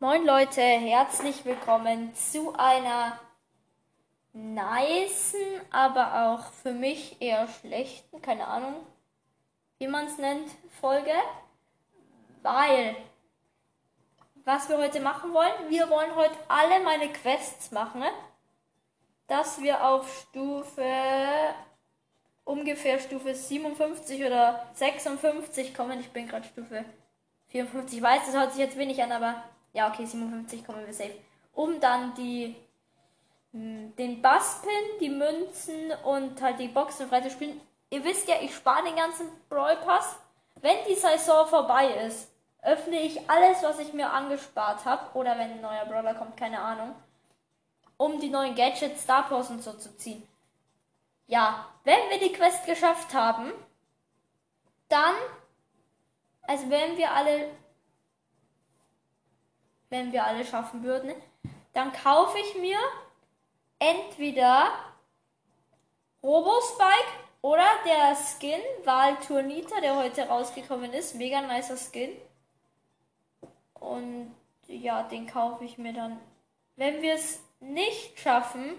Moin Leute, herzlich willkommen zu einer nicen, aber auch für mich eher schlechten, keine Ahnung, wie man es nennt, Folge. Weil, was wir heute machen wollen, wir wollen heute alle meine Quests machen, dass wir auf Stufe, ungefähr Stufe 57 oder 56 kommen. Ich bin gerade Stufe 54. Ich weiß, das hört sich jetzt wenig an, aber ja, okay, 57 kommen wir safe. Um dann die hm, den Basspin, die Münzen und halt die Boxen frei zu spielen. Ihr wisst ja, ich spare den ganzen Brawl Pass. Wenn die Saison vorbei ist, öffne ich alles, was ich mir angespart habe. Oder wenn ein neuer Brawler kommt, keine Ahnung. Um die neuen Gadgets, Star Powers und so zu ziehen. Ja, wenn wir die Quest geschafft haben, dann, also wenn wir alle wenn wir alle schaffen würden, dann kaufe ich mir entweder Robospike oder der Skin Valturnita, der heute rausgekommen ist. Mega nicer Skin. Und ja, den kaufe ich mir dann. Wenn wir es nicht schaffen,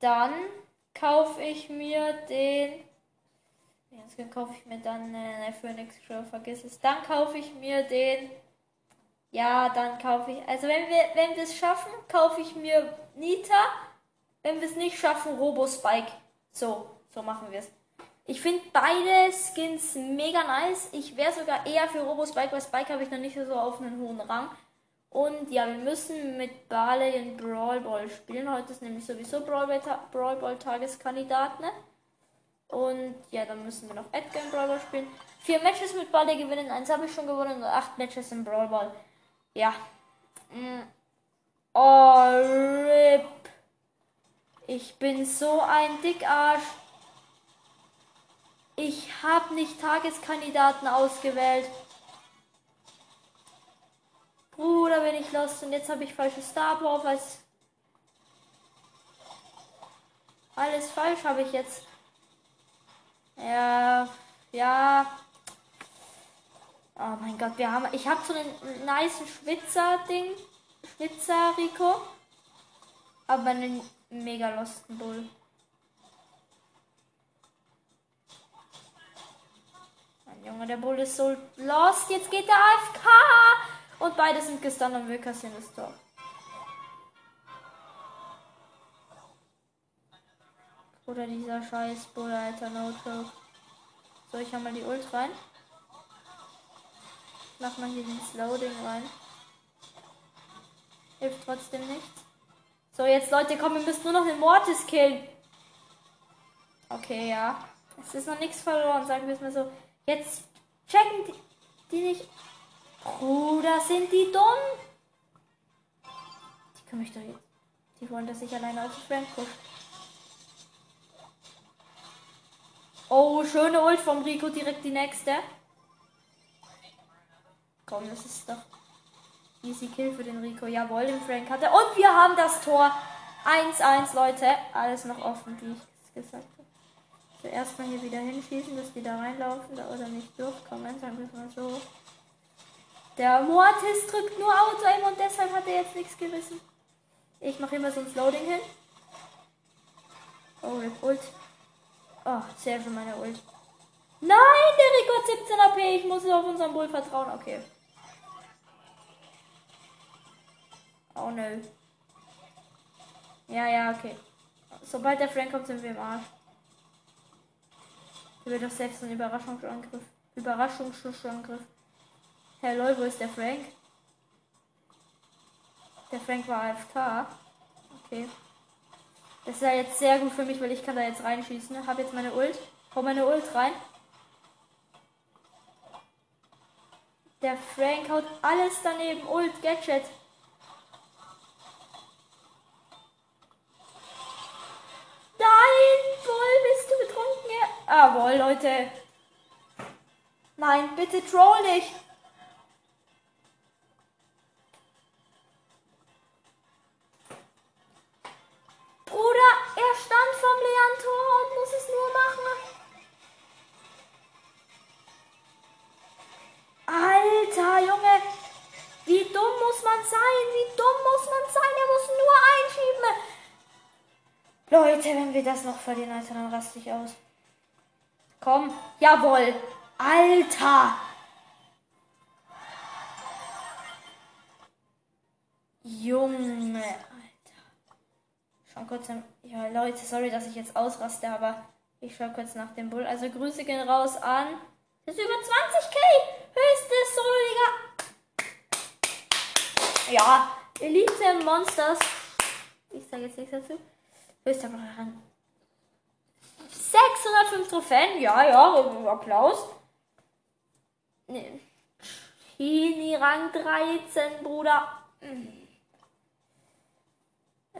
dann kaufe ich mir den Jetzt kaufe ich mir dann äh, Phoenix Show, vergiss es. Dann kaufe ich mir den. Ja, dann kaufe ich. Also wenn wir, wenn es schaffen, kaufe ich mir Nita. Wenn wir es nicht schaffen, Robo Spike. So, so machen wir es. Ich finde beide Skins mega nice. Ich wäre sogar eher für Robo Spike, weil Spike habe ich noch nicht so auf einen hohen Rang. Und ja, wir müssen mit Barley in Brawl Ball spielen. Heute ist nämlich sowieso Brawl Ball, Brawl Ball Tageskandidat, ne? Und ja, dann müssen wir noch Edgar im Brawl Ball spielen. Vier Matches mit Ball, gewinnen. Eins habe ich schon gewonnen und acht Matches im Brawl Ball. Ja. Mm. Oh, RIP. Ich bin so ein Dickarsch. Ich habe nicht Tageskandidaten ausgewählt. Bruder, bin ich lost. Und jetzt habe ich falsche Star Power. Alles falsch habe ich jetzt. Ja, ja. Oh mein Gott, wir haben. Ich habe so einen nice Schwitzer-Ding. Schwitzer Rico. Aber einen mega losten Bull. Mein Junge, der Bull ist so lost. Jetzt geht der AFK. Und beide sind gestunt und wir kassieren das Tor. Oder dieser scheiß Bull, Alter, no joke. So, ich hau mal die Ult rein. Mach mal hier den Slowding rein. Hilft trotzdem nichts. So, jetzt Leute, komm, wir müssen nur noch den Mortis killen. Okay, ja. Es ist noch nichts verloren, sagen wir es mal so. Jetzt checken die, die nicht. Bruder, sind die dumm? Die können mich doch jetzt. Die wollen, dass ich alleine auf Frank push. Oh, schöne Ult vom Rico, direkt die nächste. Komm, das ist doch easy Kill für den Rico. Jawohl, den Frank hatte. Und wir haben das Tor. 1-1, Leute. Alles noch offen, wie ich es gesagt habe. Zuerst mal hier wieder hinschießen, dass die da reinlaufen da oder nicht durchkommen. Sagen wir mal so. Der Mortis drückt nur Auto-Aim und deshalb hat er jetzt nichts gerissen. Ich mache immer so ein Loading hin. Oh, Ult. Oh, sehr schön meine Ult. Nein, der Rico hat 17 AP. Ich muss auf unseren Bull vertrauen. Okay. Oh nö. Ja, ja, okay. Sobald der Frank kommt, sind wir im Arsch. Der wird doch selbst ein Überraschungsangriff. Überraschungsangriff. Herr Lol, wo ist der Frank? Der Frank war AFK. Okay. Das ist ja jetzt sehr gut für mich, weil ich kann da jetzt reinschießen. Habe jetzt meine Ult. Hau meine Ult rein. Der Frank haut alles daneben. Ult, Gadget. Nein, Bull, bist du betrunken? Ah, wohl, Leute. Nein, bitte troll nicht. Alter, Junge, muss man sein? Wie dumm muss man sein? Er muss nur einschieben. Leute, wenn wir das noch verlieren, Alter, dann raste ich aus. Komm. Jawohl. Alter. Kurz. Ja, Leute, sorry, dass ich jetzt ausraste, aber ich schaue kurz nach dem Bull. Also Grüße gehen raus an. Das ist über 20k. Höchstes Solo, Ja, Elite Monsters. Ich sage jetzt nichts dazu. Höchster Rang. 605 Trophäen. Ja, ja, Applaus. Nee. Chini Rang 13, Bruder.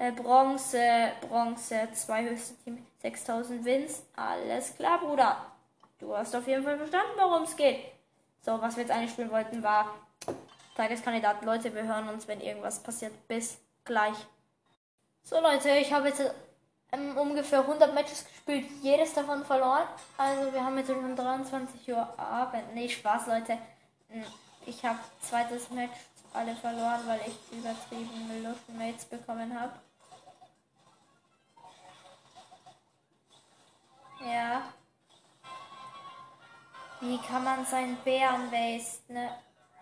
Äh, Bronze, Bronze, zwei höchste Team, 6000 Wins. Alles klar, Bruder. Du hast auf jeden Fall verstanden, worum es geht. So, was wir jetzt eigentlich spielen wollten, war Tageskandidaten. Leute, wir hören uns, wenn irgendwas passiert. Bis gleich. So, Leute, ich habe jetzt ähm, ungefähr 100 Matches gespielt, jedes davon verloren. Also, wir haben jetzt um 23 Uhr Abend. Nee, Spaß, Leute. Hm, ich habe zweites Match alle verloren, weil ich übertriebene Luftmates bekommen habe. Ja. Wie kann man seinen Bären wasten? Ne?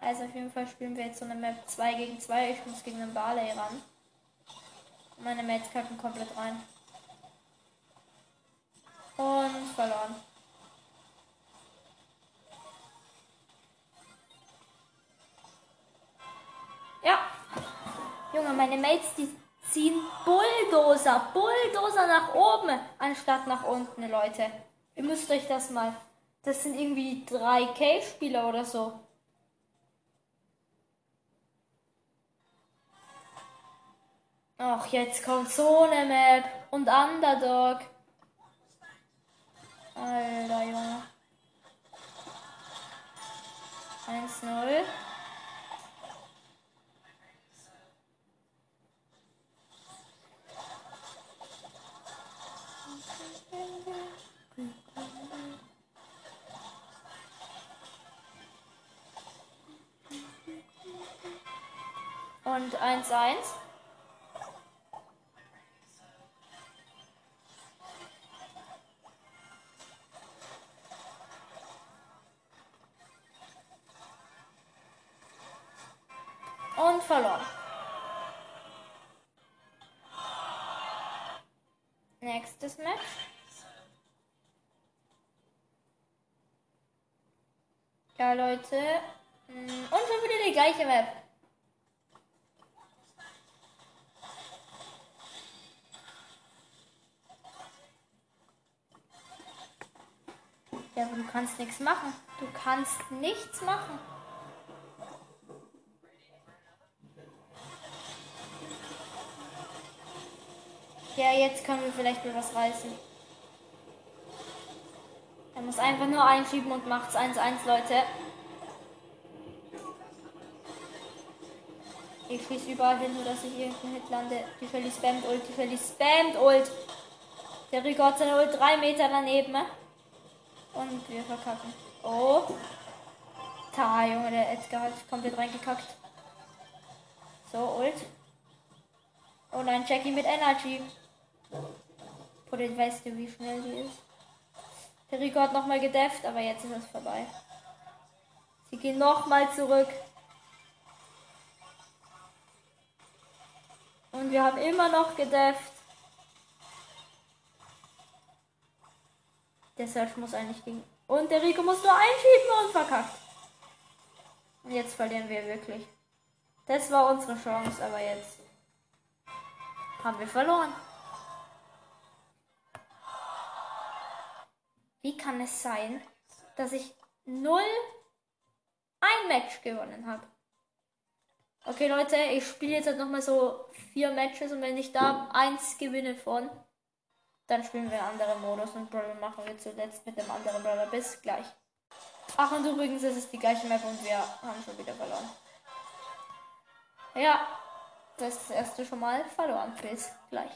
Also auf jeden Fall spielen wir jetzt so eine Map 2 gegen 2. Ich muss gegen einen Barley ran. Meine Mates kacken komplett rein. Und verloren. Ja. Junge, meine Mates, die ziehen Bulldozer, Bulldozer nach oben, anstatt nach unten, Leute. Ihr müsst euch das mal. Das sind irgendwie drei Cave-Spieler oder so. Ach, jetzt kommt so eine Map. Und Underdog. Alter, Junge. 1-0. Und 1-1. Und verloren. Nächstes Match. Ja, Leute. Mm, und schon wieder die gleiche Map. Ja, aber du kannst nichts machen. Du kannst nichts machen. Ja, jetzt können wir vielleicht mal was reißen. Er muss einfach nur einschieben und macht's 1-1, Leute. Ich schieße überall hin, nur dass ich irgendeinen Hit lande. Die Shelly spammt Ult, die Shelly spammt Ult. Der Rico hat seine Ult drei Meter daneben. Und wir verkacken. Oh. Ta, Junge, der Edgar hat komplett reingekackt. So, Ult. Oh nein, Jackie mit Energy. Oder weißt du, wie schnell die ist? Der Rico hat nochmal gedefft, aber jetzt ist es vorbei. Sie gehen nochmal zurück. Und wir haben immer noch gedefft. Der Search muss eigentlich gegen. Und der Rico muss nur einschieben und verkackt. Und jetzt verlieren wir wirklich. Das war unsere Chance, aber jetzt haben wir verloren. Wie kann es sein, dass ich null ein Match gewonnen habe? Okay, Leute, ich spiele jetzt halt nochmal so vier Matches und wenn ich da eins gewinne von, dann spielen wir einen anderen Modus und Brawler machen wir zuletzt mit dem anderen Brawler. Bis gleich. Ach, und übrigens ist es die gleiche Map und wir haben schon wieder verloren. Ja, das erste schon mal verloren. Bis gleich.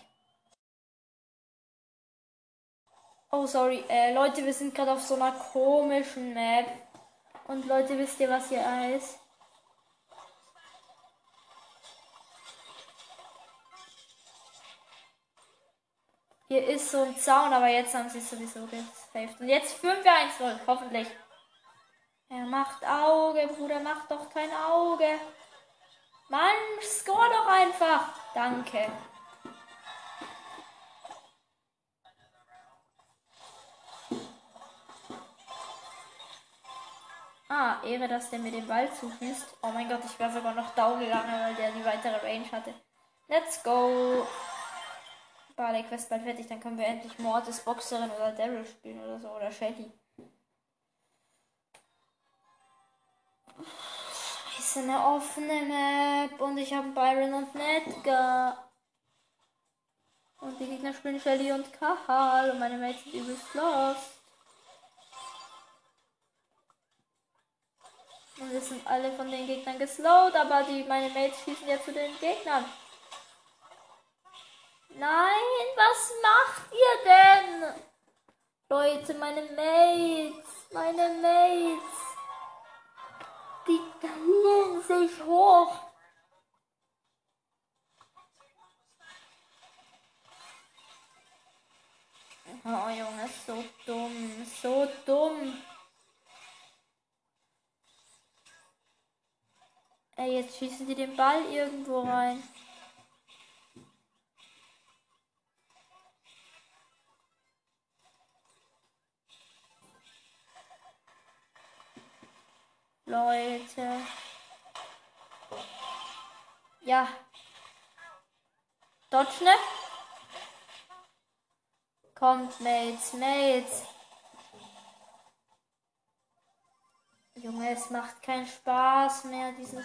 Oh, sorry. Äh, Leute, wir sind gerade auf so einer komischen Map. Und Leute, wisst ihr, was hier ist? Hier ist so ein Zaun, aber jetzt haben sie es sowieso gesaved. Und jetzt führen wir 1-0, hoffentlich. Er macht Auge, Bruder, mach doch kein Auge. Mann, score doch einfach. Danke. Ah, Ehre, dass der mir den Ball zuschießt. Oh mein Gott, ich wäre sogar noch down gegangen, weil der die weitere Range hatte. Let's go. Barley Quest bald fertig, dann können wir endlich Mortis Boxerin oder Daryl spielen oder so. Oder Shelly. Scheiße, eine offene Map. Und ich habe Byron und Nedgar. Und die Gegner spielen Shelly und Kahal. Und meine Mates sind übelst lost. Und wir sind alle von den Gegnern geslowt, aber die, meine Mates schießen ja zu den Gegnern. Nein, was macht ihr denn? Leute, meine Mates, meine Mates. Die hielen sich hoch. Oh Junge, so dumm, so dumm. Ey, jetzt schießen die den Ball irgendwo rein. Leute. Ja. Dodge, ne? Kommt, Mates, Mates. Junge, es macht keinen Spaß mehr, diesen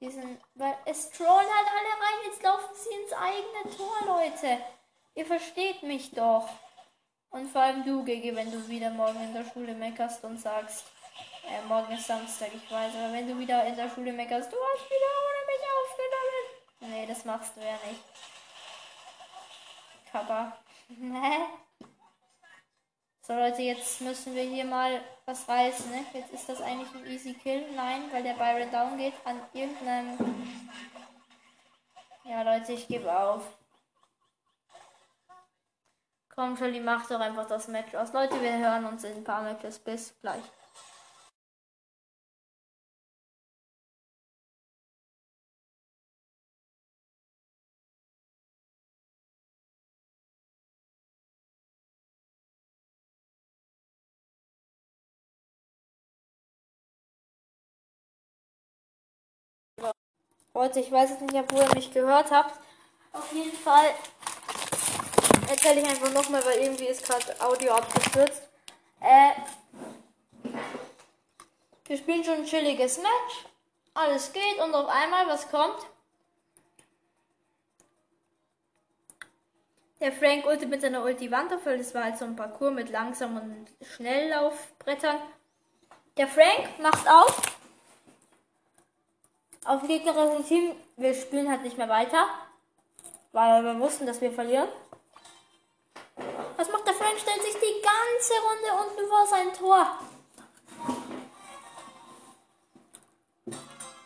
diesen, weil es trollen halt alle rein. Jetzt laufen sie ins eigene Tor, Leute. Ihr versteht mich doch. Und vor allem du, Gigi, wenn du wieder morgen in der Schule meckerst und sagst, äh, morgen ist Samstag, ich weiß, aber wenn du wieder in der Schule meckerst, du hast wieder ohne mich aufgenommen. Nee, das machst du ja nicht. Kappa. So Leute, jetzt müssen wir hier mal was reißen. Ne? Jetzt ist das eigentlich ein easy Kill. Nein, weil der Byron down geht an irgendeinem... Ja Leute, ich gebe auf. Komm, Shelly, mach doch einfach das Match aus. Leute, wir hören uns in ein paar Matches. Bis gleich. Leute, ich weiß jetzt nicht, ob ihr mich gehört habt. Auf jeden Fall erzähle ich einfach nochmal, weil irgendwie ist gerade Audio abgestürzt. Äh, wir spielen schon ein chilliges Match. Alles geht und auf einmal, was kommt? Der Frank ulti mit seiner Ulti Wand auf, weil das war halt so ein Parcours mit langsamen Schnelllaufbrettern. Der Frank macht auf auf gegnerischen Team. Wir spielen halt nicht mehr weiter, weil wir wussten, dass wir verlieren. Was macht der Frank? Stellt sich die ganze Runde unten vor sein Tor.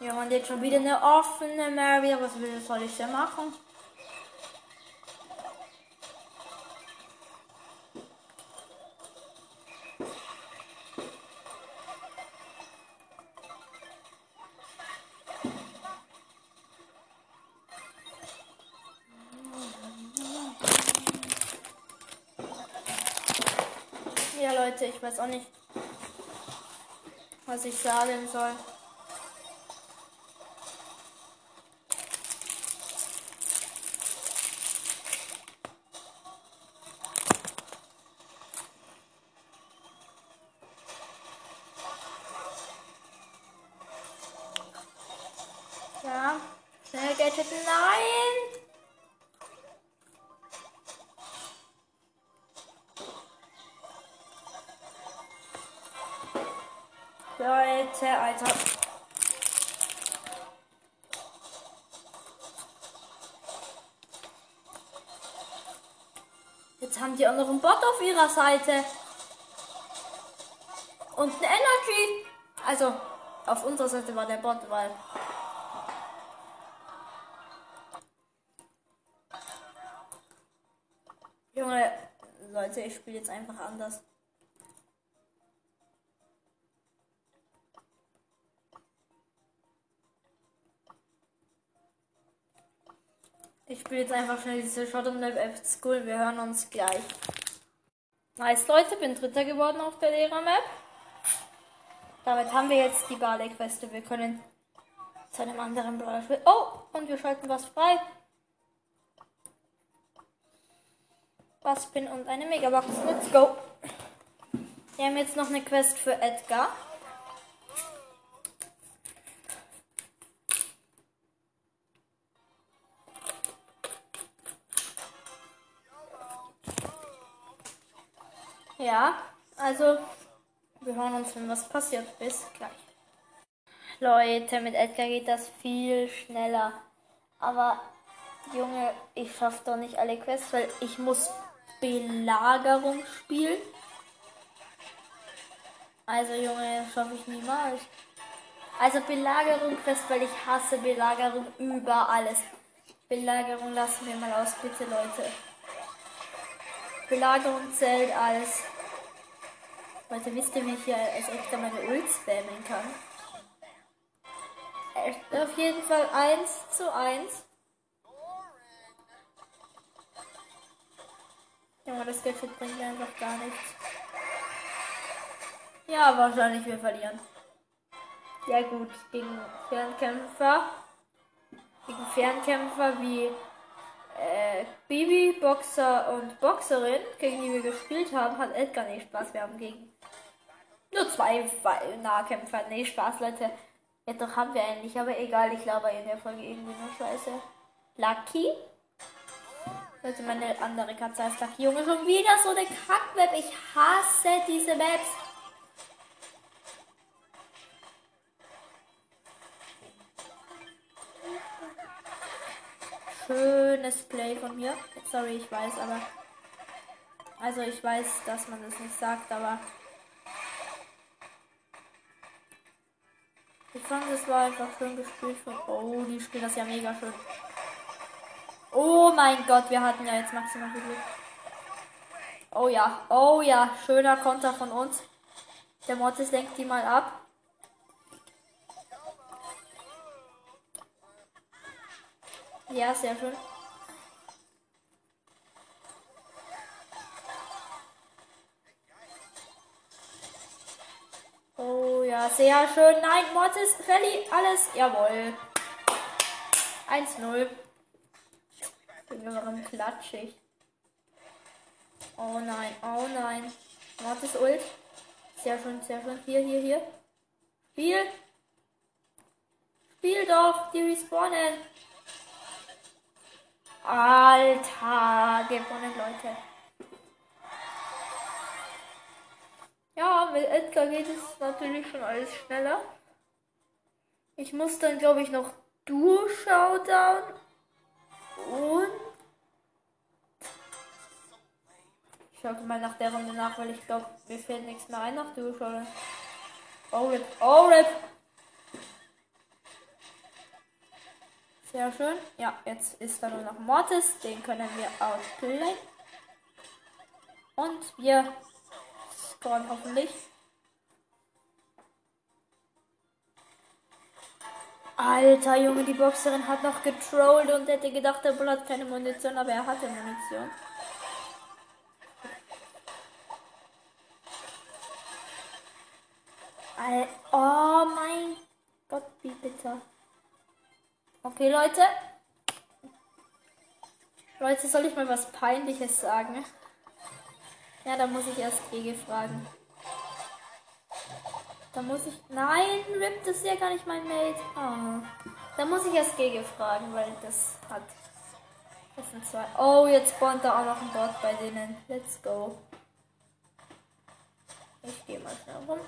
Ja, und jetzt schon wieder eine offene Mary. Was soll ich denn machen? Leute, ich weiß auch nicht, was ich sagen soll. Haben die auch noch einen Bot auf ihrer Seite. Und eine Energy. Also, auf unserer Seite war der Bot, weil Junge, Leute, ich spiele jetzt einfach anders. Ich spiele jetzt einfach schnell diese Shot und Map App School. Wir hören uns gleich. Nice, Leute, bin Dritter geworden auf der Lehrer-Map. Damit haben wir jetzt die Barley-Queste. Wir können zu einem anderen Brawler spielen. Oh, und wir schalten was frei. Baspin und eine Megabox. Let's go. Wir haben jetzt noch eine Quest für Edgar. Ja, also wir hören uns, wenn was passiert. Bis gleich. Leute, mit Edgar geht das viel schneller. Aber Junge, ich schaffe doch nicht alle Quests, weil ich muss Belagerung spielen. Also Junge, schaffe ich niemals. Also Belagerung Quest, weil ich hasse Belagerung über alles. Belagerung lassen wir mal aus, bitte Leute. Belagerung zählt als. Leute, wisst ihr, wie ich hier als echter meine Ult spammen kann? Auf jeden Fall 1 zu 1. Junge, das Gadget bringt mir einfach gar nichts. Ja, wahrscheinlich wir verlieren. Ja gut, gegen Fernkämpfer. Gegen Fernkämpfer wie äh, Bibi, Boxer und Boxerin, gegen die wir gespielt haben, hat Edgar nicht Spaß. Wir haben gegen nur zwei Nahkämpfer. Nee, Spaß, Leute. Ja, doch haben wir eigentlich, aber egal, ich glaube in der Folge irgendwie nur Scheiße. Lucky? Also meine andere Katze heißt Lucky. Junge, schon wieder so eine Kackweb. Ich hasse diese Maps. Schönes Play von mir. Sorry, ich weiß, aber. Also ich weiß, dass man das nicht sagt, aber. Ich fand, es war einfach schön gespielt von. Oh, die spielen das ja mega schön. Oh mein Gott, wir hatten ja jetzt maximal viel Glück. Oh ja, oh ja, schöner Konter von uns. Der Mortis lenkt die mal ab. Ja, sehr schön. Ja, sehr schön. Nein, Mortis, Shelly, alles. Jawohl. 1-0. Warum klatsche ich? Oh nein, oh nein. Mortis Ult. Sehr schön, sehr schön. Hier, hier, hier. Spiel. Spiel doch. Die respawnen. Alter, gewonnen, Leute. Ja, mit Edgar geht es natürlich schon alles schneller. Ich muss dann, glaube ich, noch Duo-Showdown und. Ich schaue mal nach der Runde nach, weil ich glaube, mir fällt nichts mehr ein nach Duo-Showdown. Oh, Rip, oh, Rip. Sehr schön. Ja, jetzt ist da nur noch Mortis. Den können wir outplayen. Und wir scoren hoffentlich. Alter Junge, die Boxerin hat noch getrollt und hätte gedacht, der Bull hat keine Munition, aber er hatte Munition. Oh mein Gott, wie bitter. Okay, Leute. Leute, soll ich mal was Peinliches sagen? Ja, da muss ich erst Gege fragen. Da muss ich. Nein, Rip, das ist ja gar nicht mein Mate. Oh. Da muss ich erst Gege fragen, weil das hat. Das sind zwei. Oh, jetzt spawnt da auch noch ein Bot bei denen. Let's go. Ich gehe mal schnell rum.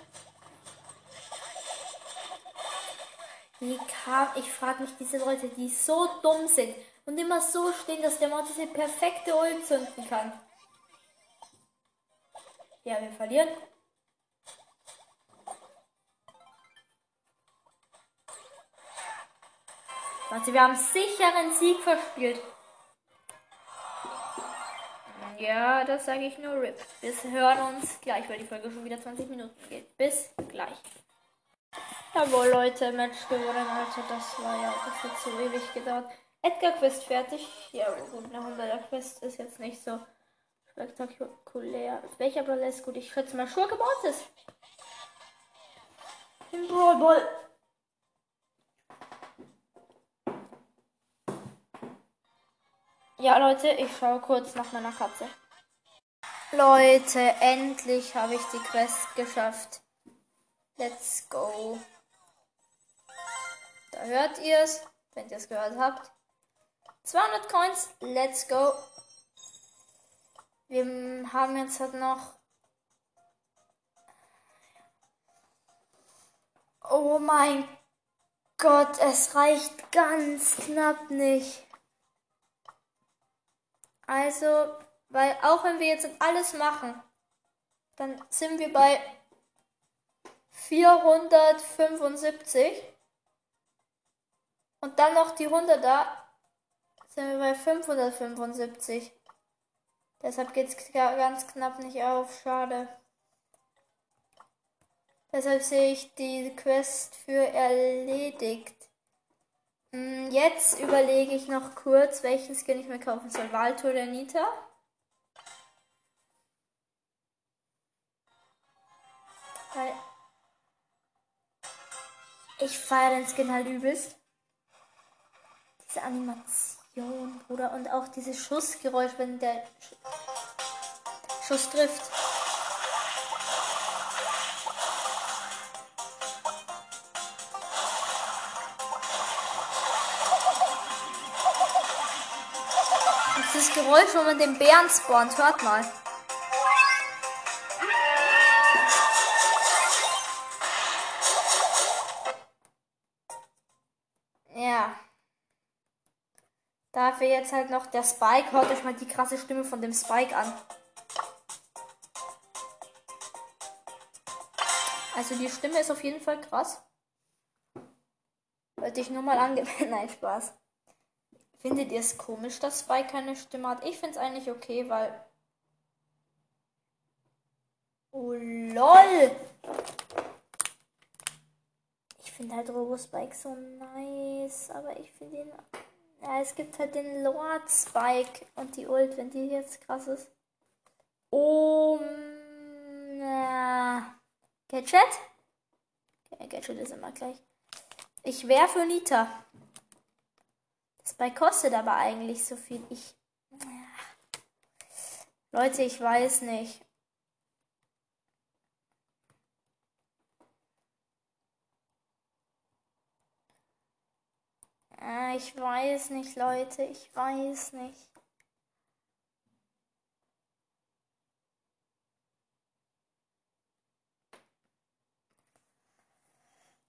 Wie kam, ich frage mich diese Leute, die so dumm sind und immer so stehen, dass der Mod diese perfekte Ult zünden kann. Ja, wir verlieren. Warte, wir haben sicheren Sieg verspielt. Ja, das sage ich nur RIP. Wir hören uns gleich, weil die Folge schon wieder 20 Minuten geht. Bis gleich. Jawohl, Leute, Match gewonnen, Alter. Das war ja, das hat so ewig gedauert. Edgar Quest fertig. Ja, gut, eine 100er Quest ist jetzt nicht so spektakulär. Welcher Brawler ist gut? Ich schätze mal Schurke Mortis. Im Brawl Ball. Ja, Leute, ich schaue kurz nach meiner Katze. Leute, endlich habe ich die Quest geschafft. Let's go. Da hört ihr es, wenn ihr es gehört habt. 200 Coins, let's go. Wir haben jetzt halt noch. Oh mein Gott, es reicht ganz knapp nicht. Also, weil auch wenn wir jetzt alles machen, dann sind wir bei 475. Und dann noch die 100 da, sind wir bei 575. Deshalb geht es ganz knapp nicht auf. Schade. Deshalb sehe ich die Quest für erledigt. Hm, jetzt überlege ich noch kurz, welchen Skin ich mir kaufen soll. Walto oder Nita? Weil ich feiere den Skin halt übelst. Diese Animation, Bruder. Und auch dieses Schussgeräusch, wenn der Schuss trifft. Das Geräusch, wo man den Bären spawnt, hört mal. Jetzt halt noch der Spike. Hört euch mal die krasse Stimme von dem Spike an. Also die Stimme ist auf jeden Fall krass. Wollte ich nur mal angemeldet. Nein, Spaß. Findet ihr es komisch, dass Spike keine Stimme hat? Ich finde es eigentlich okay, weil. Oh lol! Ich finde halt Robo Spike so nice, aber ich finde ihn ja, es gibt halt den Lord Spike und die Ult, wenn die jetzt krass ist. Oh. Gadget? Okay, Gadget ist immer gleich. Ich wäre für Nita. Das Spike kostet aber eigentlich so viel. Ich. Leute, ich weiß nicht. Ah, ich weiß nicht, Leute. Ich weiß nicht.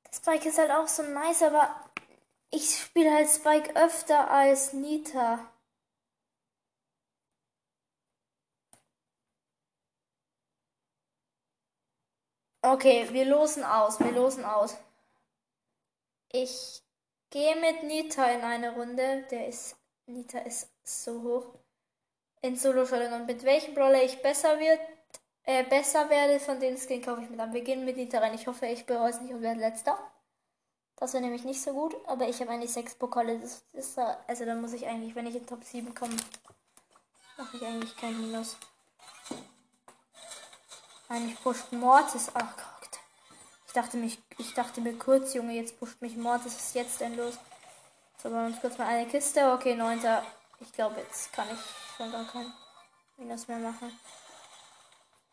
Das Spike ist halt auch so nice, aber ich spiele halt Spike öfter als Nita. Okay, wir losen aus. Wir losen aus. Ich Gehe mit Nita in eine Runde. Der ist. Nita ist so hoch. In solo -Schallen. Und mit welchem Brawler ich besser wird, äh, besser werde, von den Skin kaufe ich mit an. Wir gehen mit Nita rein. Ich hoffe, ich bereue es nicht und werde letzter. Das wäre nämlich nicht so gut, aber ich habe eigentlich sechs Pokale. Das ist, also dann muss ich eigentlich, wenn ich in Top 7 komme, mache ich eigentlich kein Minus. Eigentlich pusht Mortis. Ach Gott dachte mich, ich dachte mir kurz, Junge, jetzt pusht mich Mord, was ist jetzt denn los? So, wir uns kurz mal eine Kiste. Okay, neunter. Ich glaube, jetzt kann ich schon gar kein Minus mehr machen.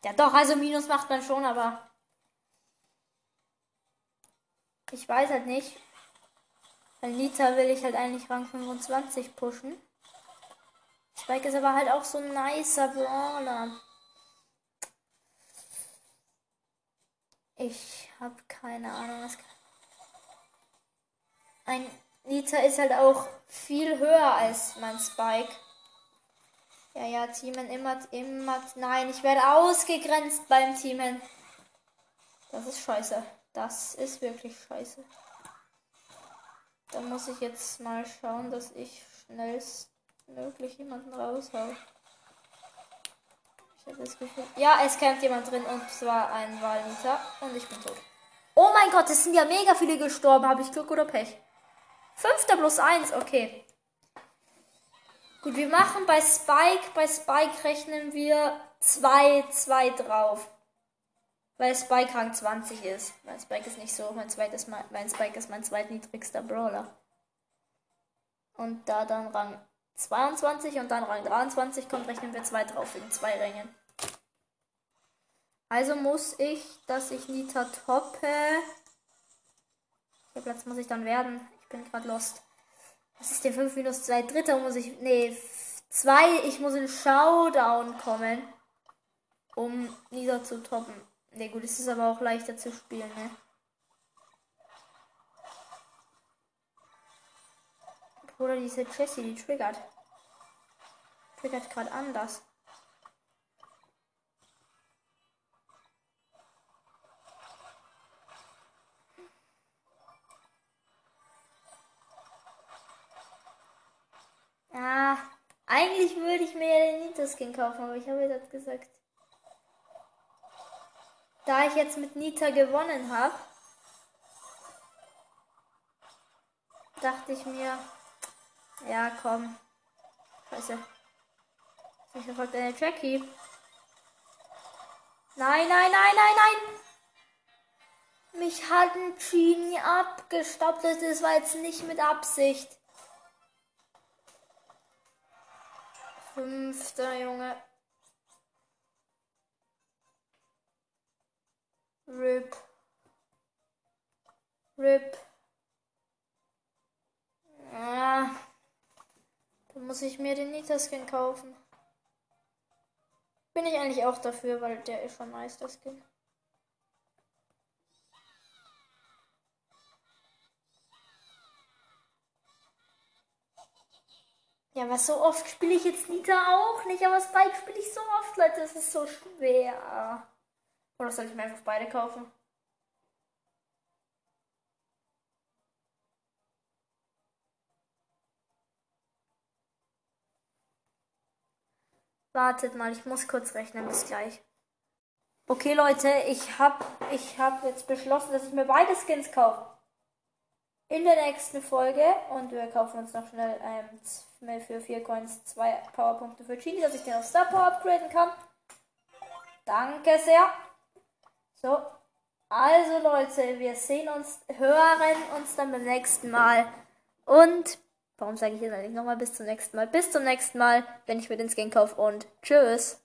Ja, doch, also Minus macht man schon, aber ich weiß halt nicht. Weil Nita will ich halt eigentlich Rang 25 pushen. Spike ist aber halt auch so ein nicer Brawler. Ich habe keine Ahnung, was. Ein Nita ist halt auch viel höher als mein Spike. Ja, ja, Teamen immer, immer. Nein, ich werde ausgegrenzt beim Teamen. Das ist scheiße. Das ist wirklich scheiße. Da muss ich jetzt mal schauen, dass ich schnellstmöglich jemanden raushau. Ich habe das Gefühl. Ja, es kämpft jemand drin und zwar ein Walniter und ich bin tot. Oh mein Gott, es sind ja mega viele gestorben. Habe ich Glück oder Pech? Fünfter plus eins, okay. Gut, wir machen bei Spike, bei Spike rechnen wir 2, 2 drauf. Weil Spike Rang 20 ist. Mein Spike ist nicht so. Mein, zweites, mein Spike ist mein zweitniedrigster Brawler. Und da dann Rang 22 und dann Rang 23 kommt, rechnen wir 2 drauf wegen zwei Rängen. Also muss ich, dass ich Nita toppe. Wie Platz muss ich dann werden? Ich bin gerade lost. Was ist der 5 minus 2? Dritter muss ich. Nee, 2. Ich muss in Showdown kommen. Um Nita zu toppen. Ne, gut, es ist aber auch leichter zu spielen, ne? Bruder, diese Jessie, die triggert. Triggert gerade anders. Ja, eigentlich würde ich mir ja den Nita-Skin kaufen, aber ich habe jetzt gesagt, da ich jetzt mit Nita gewonnen habe, dachte ich mir, ja komm, scheiße, ich verfolgt eine Jackie. Nein, nein, nein, nein, nein! Mich hat ein Genie abgestoppt. Das war jetzt nicht mit Absicht. Fünfter Junge. Rip. Rip. Ah. Dann muss ich mir den Nita-Skin kaufen. Bin ich eigentlich auch dafür, weil der ist schon nice, der Skin. Ja, was so oft spiele ich jetzt Nita auch nicht, aber Spike spiele ich so oft, Leute. Das ist so schwer. Oder soll ich mir einfach beide kaufen? Wartet mal, ich muss kurz rechnen, bis gleich. Okay, Leute, ich habe ich hab jetzt beschlossen, dass ich mir beide Skins kaufe in der nächsten Folge und wir kaufen uns noch schnell ähm, für 4 Coins zwei Powerpunkte für Genie, dass ich den auf Star Power upgraden kann. Danke sehr. So, also Leute, wir sehen uns, hören uns dann beim nächsten Mal. Und, warum sage ich jetzt eigentlich nochmal bis zum nächsten Mal? Bis zum nächsten Mal, wenn ich mir den Skin kaufe und tschüss.